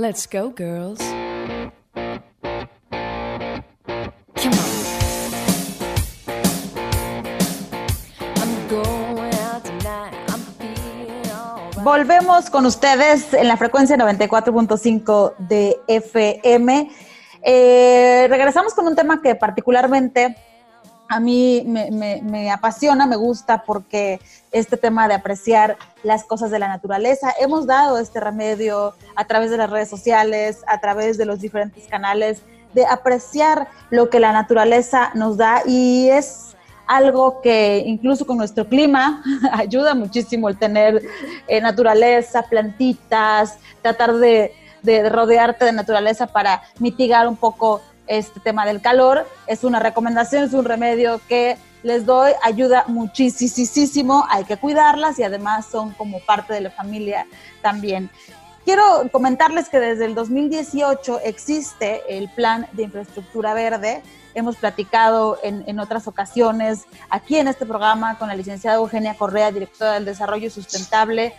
Let's go, girls. Volvemos con ustedes en la frecuencia 94.5 de FM. Eh, regresamos con un tema que particularmente a mí me, apasiona, me gusta porque este tema de apreciar las cosas de la naturaleza, hemos dado este remedio a través de las redes sociales, a través de los diferentes canales, de apreciar lo que la naturaleza nos da y es algo que incluso con nuestro clima ayuda muchísimo el tener eh, naturaleza, plantitas, tratar de rodearte de naturaleza para mitigar un poco este tema del calor. Es una recomendación, es un remedio que les doy, ayuda muchísimo, hay que cuidarlas y además son como parte de la familia también. Quiero comentarles que desde el 2018 existe el plan de infraestructura verde. Hemos platicado en, en otras ocasiones aquí en este programa con la licenciada Eugenia Correa, directora del Desarrollo Sustentable.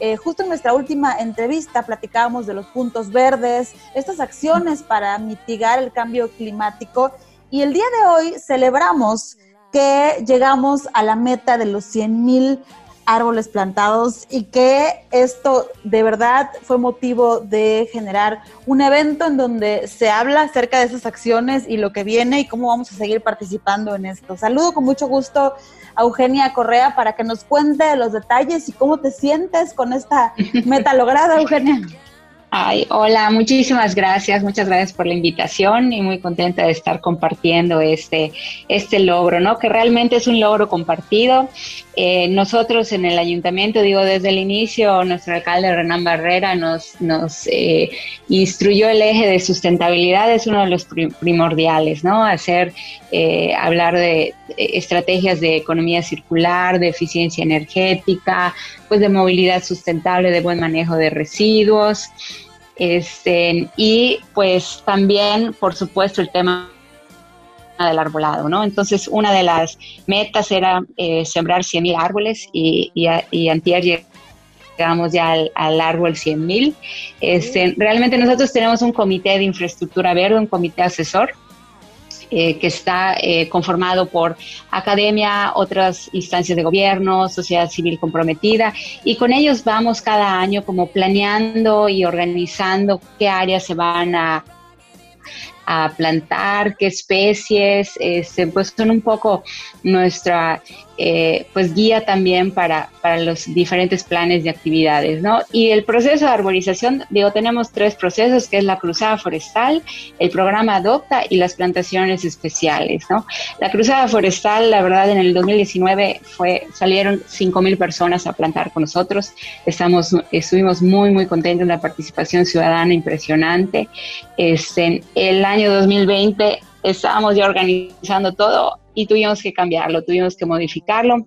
Eh, justo en nuestra última entrevista platicábamos de los puntos verdes, estas acciones para mitigar el cambio climático y el día de hoy celebramos que llegamos a la meta de los 100 mil árboles plantados y que esto de verdad fue motivo de generar un evento en donde se habla acerca de esas acciones y lo que viene y cómo vamos a seguir participando en esto. Saludo con mucho gusto a Eugenia Correa para que nos cuente los detalles y cómo te sientes con esta meta lograda, Eugenia. Ay, hola, muchísimas gracias, muchas gracias por la invitación y muy contenta de estar compartiendo este, este logro, ¿no? Que realmente es un logro compartido. Eh, nosotros en el ayuntamiento, digo, desde el inicio, nuestro alcalde Renan Barrera nos, eh, instruyó el eje de sustentabilidad, es uno de los pri- primordiales, ¿no? Hacer, eh, hablar de estrategias de economía circular, de eficiencia energética, pues de movilidad sustentable, de buen manejo de residuos. Este, y pues también, por supuesto, el tema del arbolado, ¿no? Entonces, una de las metas era eh, sembrar 100.000 árboles y, y, antier llegamos ya al, al árbol 100.000. Este, realmente nosotros tenemos un comité de infraestructura verde, un comité asesor, eh, que está eh, conformado por academia, otras instancias de gobierno, sociedad civil comprometida, y con ellos vamos cada año como planeando y organizando qué áreas se van a, a plantar, qué especies, este, pues son un poco nuestra eh, pues guía también para, para los diferentes planes de actividades, ¿no? Y el proceso de arborización, digo, tenemos tres procesos, que es la cruzada forestal, el programa Adopta y las plantaciones especiales, ¿no? La cruzada forestal, la verdad, en el 2019 fue, salieron 5.000 personas a plantar con nosotros, estamos, estuvimos muy, muy contentos, una participación ciudadana impresionante. Este, el año 2020 estábamos ya organizando todo y tuvimos que cambiarlo, tuvimos que modificarlo.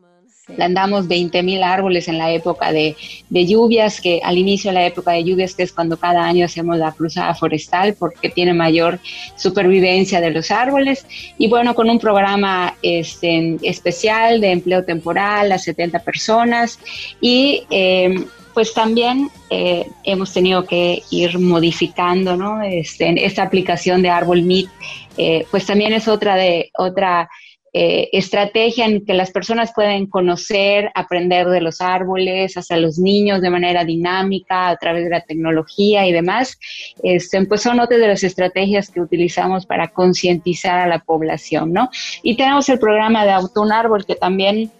Plantamos 20 mil árboles en la época de, de, lluvias, que al inicio de la época de lluvias, que es cuando cada año hacemos la cruzada forestal, porque tiene mayor supervivencia de los árboles. Y bueno, con un programa este, especial de empleo temporal a 70 personas y eh, pues también eh, hemos tenido que ir modificando, ¿no? Este, esta aplicación de árbol MIT, eh, pues también es otra de otra eh, estrategia en que las personas pueden conocer, aprender de los árboles, hasta los niños de manera dinámica, a través de la tecnología y demás. Este, pues son otras de las estrategias que utilizamos para concientizar a la población, ¿no? Y tenemos el programa de Auto un Árbol que también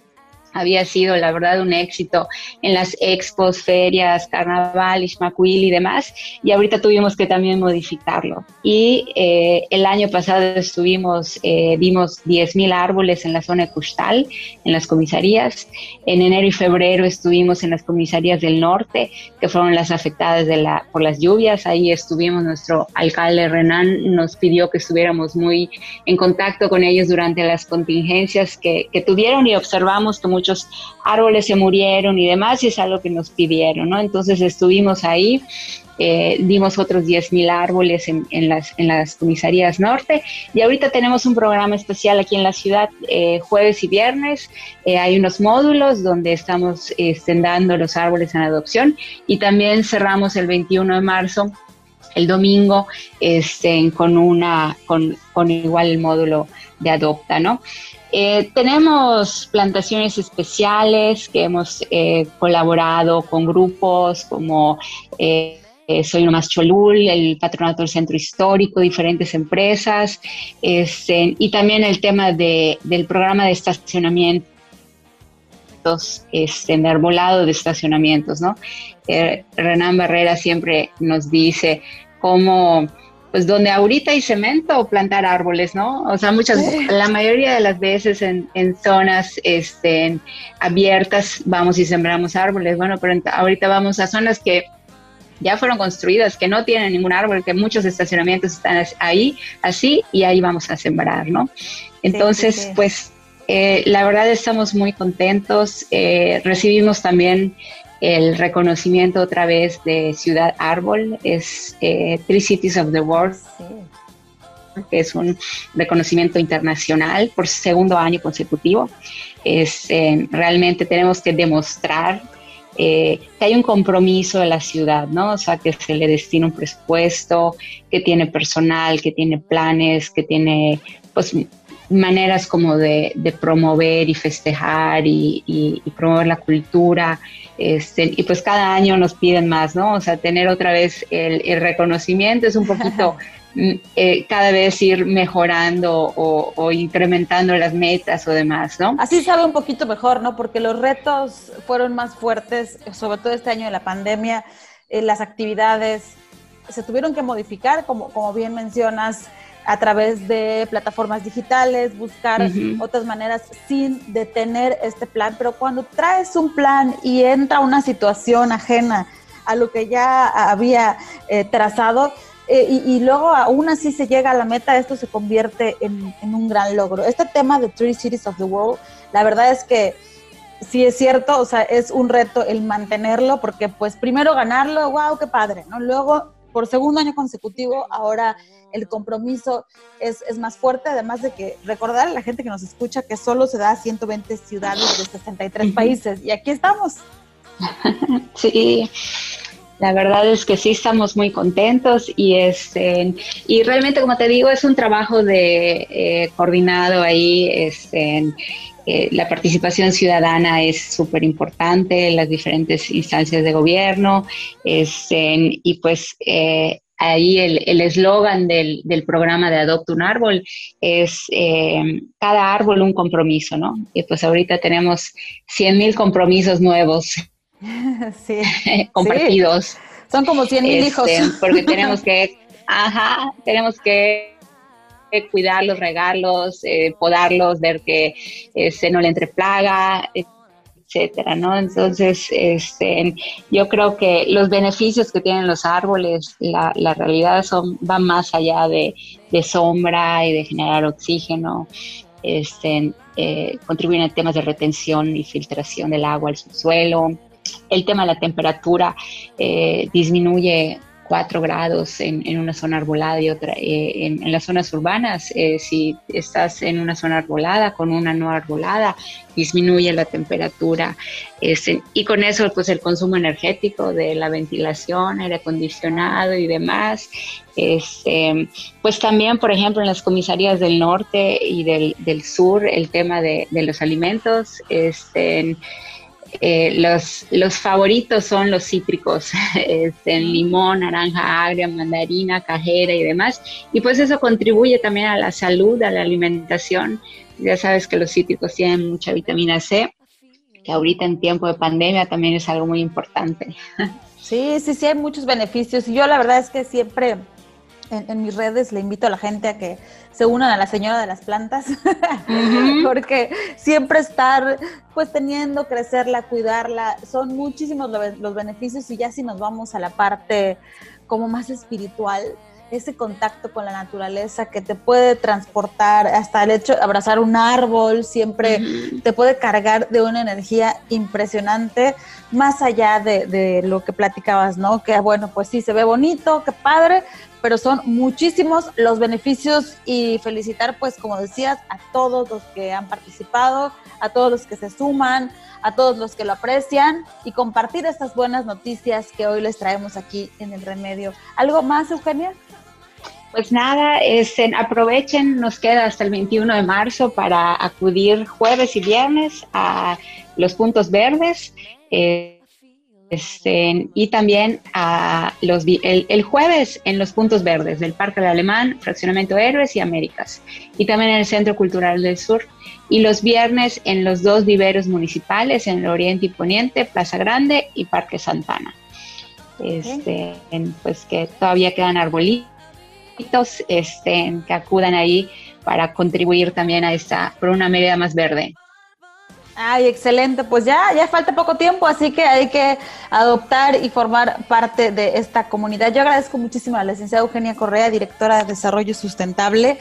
había sido, la verdad, un éxito en las expos, ferias, carnaval, Ishmaquil y demás, y ahorita tuvimos que también modificarlo. Y eh, el año pasado estuvimos, eh, vimos 10.000 árboles en la zona de Custal, en las comisarías. En enero y febrero estuvimos en las comisarías del norte, que fueron las afectadas de la, por las lluvias. Ahí estuvimos, nuestro alcalde Renan nos pidió que estuviéramos muy en contacto con ellos durante las contingencias que, que tuvieron y observamos que muchos árboles se murieron y demás, y es algo que nos pidieron, ¿no? Entonces estuvimos ahí, eh, dimos otros 10.000 árboles en, las, comisarías norte, y ahorita tenemos un programa especial aquí en la ciudad, eh, jueves y viernes, eh, hay unos módulos donde estamos este, dando los árboles en adopción, y también cerramos el 21 de marzo el domingo con, una, con, con igual el módulo de Adopta, ¿no? Eh, tenemos plantaciones especiales que hemos eh, colaborado con grupos como eh, Soy Nomás Cholul, el Patronato del Centro Histórico, diferentes empresas, este, y también el tema de, del programa de estacionamiento este, arbolado de estacionamientos, ¿no? Renan Barrera siempre nos dice cómo pues donde ahorita hay cemento, plantar árboles, ¿no? O sea, muchas, la mayoría de las veces en, en zonas este, abiertas vamos y sembramos árboles, bueno, pero ahorita vamos a zonas que ya fueron construidas, que no tienen ningún árbol, que muchos estacionamientos están ahí, así, y ahí vamos a sembrar, ¿no? Entonces, pues, eh, la verdad estamos muy contentos. Eh, recibimos también el reconocimiento otra vez de Ciudad Árbol, es eh, Three Cities of the World, que es un reconocimiento internacional por segundo año consecutivo. Es, eh, realmente tenemos que demostrar que hay un compromiso de la ciudad, ¿no? O sea, que se le destina un presupuesto, que tiene personal, que tiene planes, que tiene, pues, maneras como de, promover y festejar y, promover la cultura. Este, y pues cada año nos piden más, ¿no? O sea, tener otra vez el, reconocimiento es un poquito mm, eh, cada vez ir mejorando o, incrementando las metas o demás, ¿no? Así sabe un poquito mejor, ¿no? Porque los retos fueron más fuertes, sobre todo este año de la pandemia, eh, las actividades se tuvieron que modificar, como, como bien mencionas, a través de plataformas digitales, buscar otras maneras sin detener este plan. Pero cuando traes un plan y entra una situación ajena a lo que ya había eh, trazado, eh, y, luego aún así se llega a la meta, esto se convierte en, un gran logro. Este tema de Three Cities of the World, la verdad es que sí es cierto, o sea, es un reto el mantenerlo, porque pues primero ganarlo, wow, qué padre, ¿no? Luego, por segundo año consecutivo, ahora el compromiso es, más fuerte, además de que recordar a la gente que nos escucha que solo se da a 120 ciudades de 63 países y aquí estamos. Sí, la verdad es que sí estamos muy contentos y este y realmente como te digo es un trabajo de eh, coordinado ahí este, eh, la participación ciudadana es súper importante en las diferentes instancias de gobierno este, y pues eh, ahí el eslogan del, del, programa de Adopta un Árbol es eh, cada árbol un compromiso, ¿no? Y pues ahorita tenemos 100 mil compromisos nuevos compartidos. Son como 100 mil hijos. Este, porque tenemos que, ajá, tenemos que cuidarlos, regarlos, eh, podarlos, ver que este, no le entre plaga, etcétera, ¿no? Entonces, este, yo creo que los beneficios que tienen los árboles, la, realidad son, van más allá de, de, sombra y de generar oxígeno, este, eh, contribuyen a temas de retención y filtración del agua al subsuelo. El tema de la temperatura eh, disminuye 4 grados en, en, una zona arbolada y otra eh, en, las zonas urbanas. Eh, si estás en una zona arbolada con una no arbolada, disminuye la temperatura. Este, y con eso, pues el consumo energético de la ventilación, aire acondicionado y demás. Este, pues también, por ejemplo, en las comisarías del norte y del, del sur, el tema de, de los alimentos. Este, eh, los, los favoritos son los cítricos, este, limón, naranja agria, mandarina, cajera y demás. Y pues eso contribuye también a la salud, a la alimentación. Ya sabes que los cítricos tienen mucha vitamina C, que ahorita en tiempo de pandemia también es algo muy importante. Sí, sí, sí, hay muchos beneficios. Y yo la verdad es que siempre en, mis redes le invito a la gente a que se unan a la señora de las plantas, porque siempre estar pues teniendo, crecerla, cuidarla, son muchísimos los beneficios y ya si nos vamos a la parte como más espiritual, ese contacto con la naturaleza que te puede transportar hasta el hecho de abrazar un árbol, siempre te puede cargar de una energía impresionante, más allá de, de, lo que platicabas, ¿no? Que bueno, pues sí, se ve bonito, qué padre, pero son muchísimos los beneficios y felicitar, pues, como decías, a todos los que han participado, a todos los que se suman, a todos los que lo aprecian y compartir estas buenas noticias que hoy les traemos aquí en el remedio. ¿Algo más, Eugenia? Pues nada, este, aprovechen, nos queda hasta el 21 de marzo para acudir jueves y viernes a los puntos verdes. Eh, este, y también a los, el, jueves en los puntos verdes del Parque del Alemán, Fraccionamiento Héroes y Américas, y también en el Centro Cultural del Sur, y los viernes en los dos viveros municipales, en el Oriente y Poniente, Plaza Grande y Parque Santana. Este, pues que todavía quedan arbolitos este, que acudan ahí para contribuir también a esta, por una medida más verde. Ay, excelente. Pues ya, ya falta poco tiempo, así que hay que adoptar y formar parte de esta comunidad. Yo agradezco muchísimo a la licenciada Eugenia Correa, directora de Desarrollo Sustentable,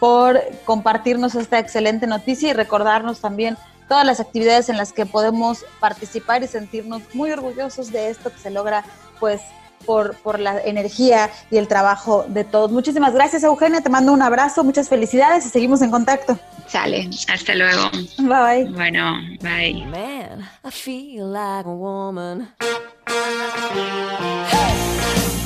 por compartirnos esta excelente noticia y recordarnos también todas las actividades en las que podemos participar y sentirnos muy orgullosos de esto que se logra, pues, por, por la energía y el trabajo de todos. Muchísimas gracias, Eugenia. Te mando un abrazo, muchas felicidades y seguimos en contacto. Sale, hasta luego. Bye. Bueno, bye. Man, I feel like a woman. Hey!